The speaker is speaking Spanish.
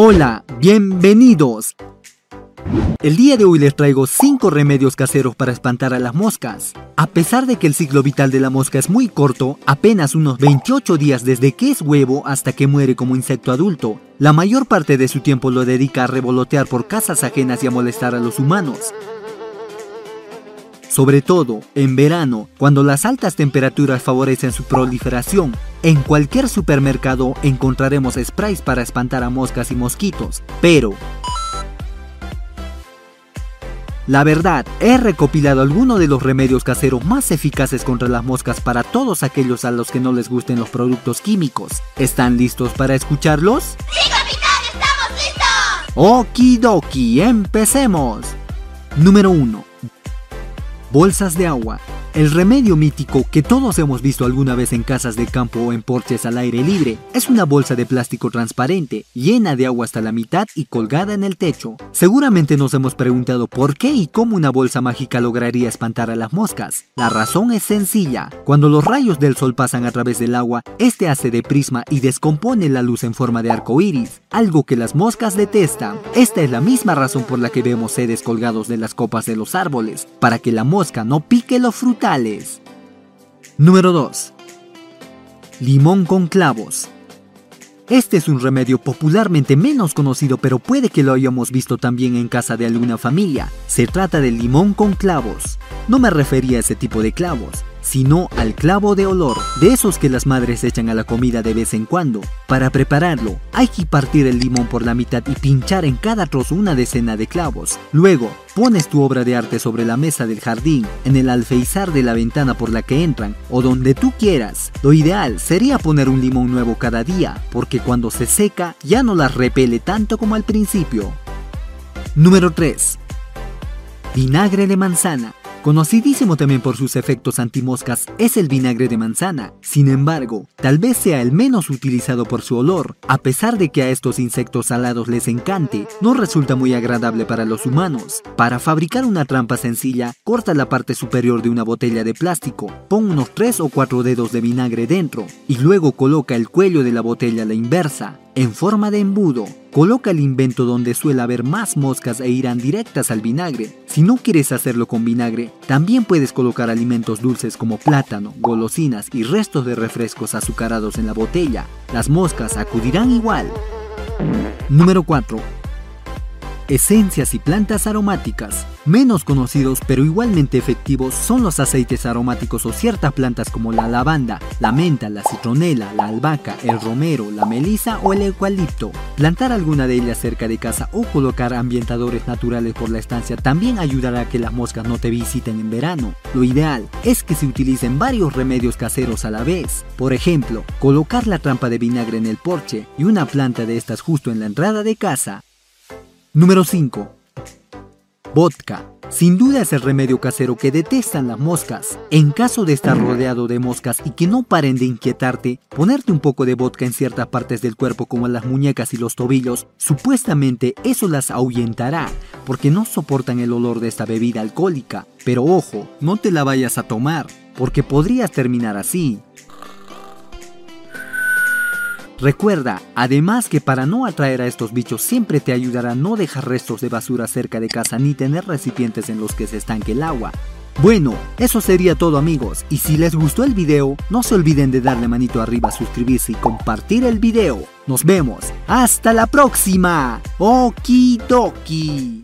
Hola, bienvenidos. El día de hoy les traigo 5 remedios caseros para espantar a las moscas. A pesar de que el ciclo vital de la mosca es muy corto, apenas unos 28 días desde que es huevo hasta que muere como insecto adulto, la mayor parte de su tiempo lo dedica a revolotear por casas ajenas y a molestar a los humanos sobre todo en verano, cuando las altas temperaturas favorecen su proliferación. En cualquier supermercado encontraremos sprays para espantar a moscas y mosquitos, pero... La verdad, he recopilado algunos de los remedios caseros más eficaces contra las moscas para todos aquellos a los que no les gusten los productos químicos. ¿Están listos para escucharlos? ¡Sí, capitán! ¡Estamos listos! Okidoki, empecemos. Número 1 bolsas de agua. El remedio mítico que todos hemos visto alguna vez en casas de campo o en porches al aire libre es una bolsa de plástico transparente, llena de agua hasta la mitad y colgada en el techo. Seguramente nos hemos preguntado por qué y cómo una bolsa mágica lograría espantar a las moscas. La razón es sencilla. Cuando los rayos del sol pasan a través del agua, este hace de prisma y descompone la luz en forma de arco iris, algo que las moscas detestan. Esta es la misma razón por la que vemos sedes colgados de las copas de los árboles, para que la mosca no pique los frutos Número 2. Limón con clavos. Este es un remedio popularmente menos conocido, pero puede que lo hayamos visto también en casa de alguna familia. Se trata del limón con clavos. No me refería a ese tipo de clavos, sino al clavo de olor, de esos que las madres echan a la comida de vez en cuando. Para prepararlo, hay que partir el limón por la mitad y pinchar en cada trozo una decena de clavos. Luego, pones tu obra de arte sobre la mesa del jardín, en el alfeizar de la ventana por la que entran, o donde tú quieras. Lo ideal sería poner un limón nuevo cada día, porque cuando se seca ya no las repele tanto como al principio. Número 3. Vinagre de manzana. Conocidísimo también por sus efectos antimoscas es el vinagre de manzana. Sin embargo, tal vez sea el menos utilizado por su olor. A pesar de que a estos insectos salados les encante, no resulta muy agradable para los humanos. Para fabricar una trampa sencilla, corta la parte superior de una botella de plástico, pon unos 3 o 4 dedos de vinagre dentro y luego coloca el cuello de la botella a la inversa en forma de embudo. Coloca el invento donde suele haber más moscas e irán directas al vinagre. Si no quieres hacerlo con vinagre, también puedes colocar alimentos dulces como plátano, golosinas y restos de refrescos azucarados en la botella. Las moscas acudirán igual. Número 4 esencias y plantas aromáticas. Menos conocidos pero igualmente efectivos son los aceites aromáticos o ciertas plantas como la lavanda, la menta, la citronela, la albahaca, el romero, la melisa o el eucalipto. Plantar alguna de ellas cerca de casa o colocar ambientadores naturales por la estancia también ayudará a que las moscas no te visiten en verano. Lo ideal es que se utilicen varios remedios caseros a la vez. Por ejemplo, colocar la trampa de vinagre en el porche y una planta de estas justo en la entrada de casa Número 5. Vodka. Sin duda es el remedio casero que detestan las moscas. En caso de estar rodeado de moscas y que no paren de inquietarte, ponerte un poco de vodka en ciertas partes del cuerpo como las muñecas y los tobillos, supuestamente eso las ahuyentará, porque no soportan el olor de esta bebida alcohólica. Pero ojo, no te la vayas a tomar, porque podrías terminar así. Recuerda, además que para no atraer a estos bichos siempre te ayudará no dejar restos de basura cerca de casa ni tener recipientes en los que se estanque el agua. Bueno, eso sería todo amigos, y si les gustó el video, no se olviden de darle manito arriba, suscribirse y compartir el video. Nos vemos, hasta la próxima. Okidoki.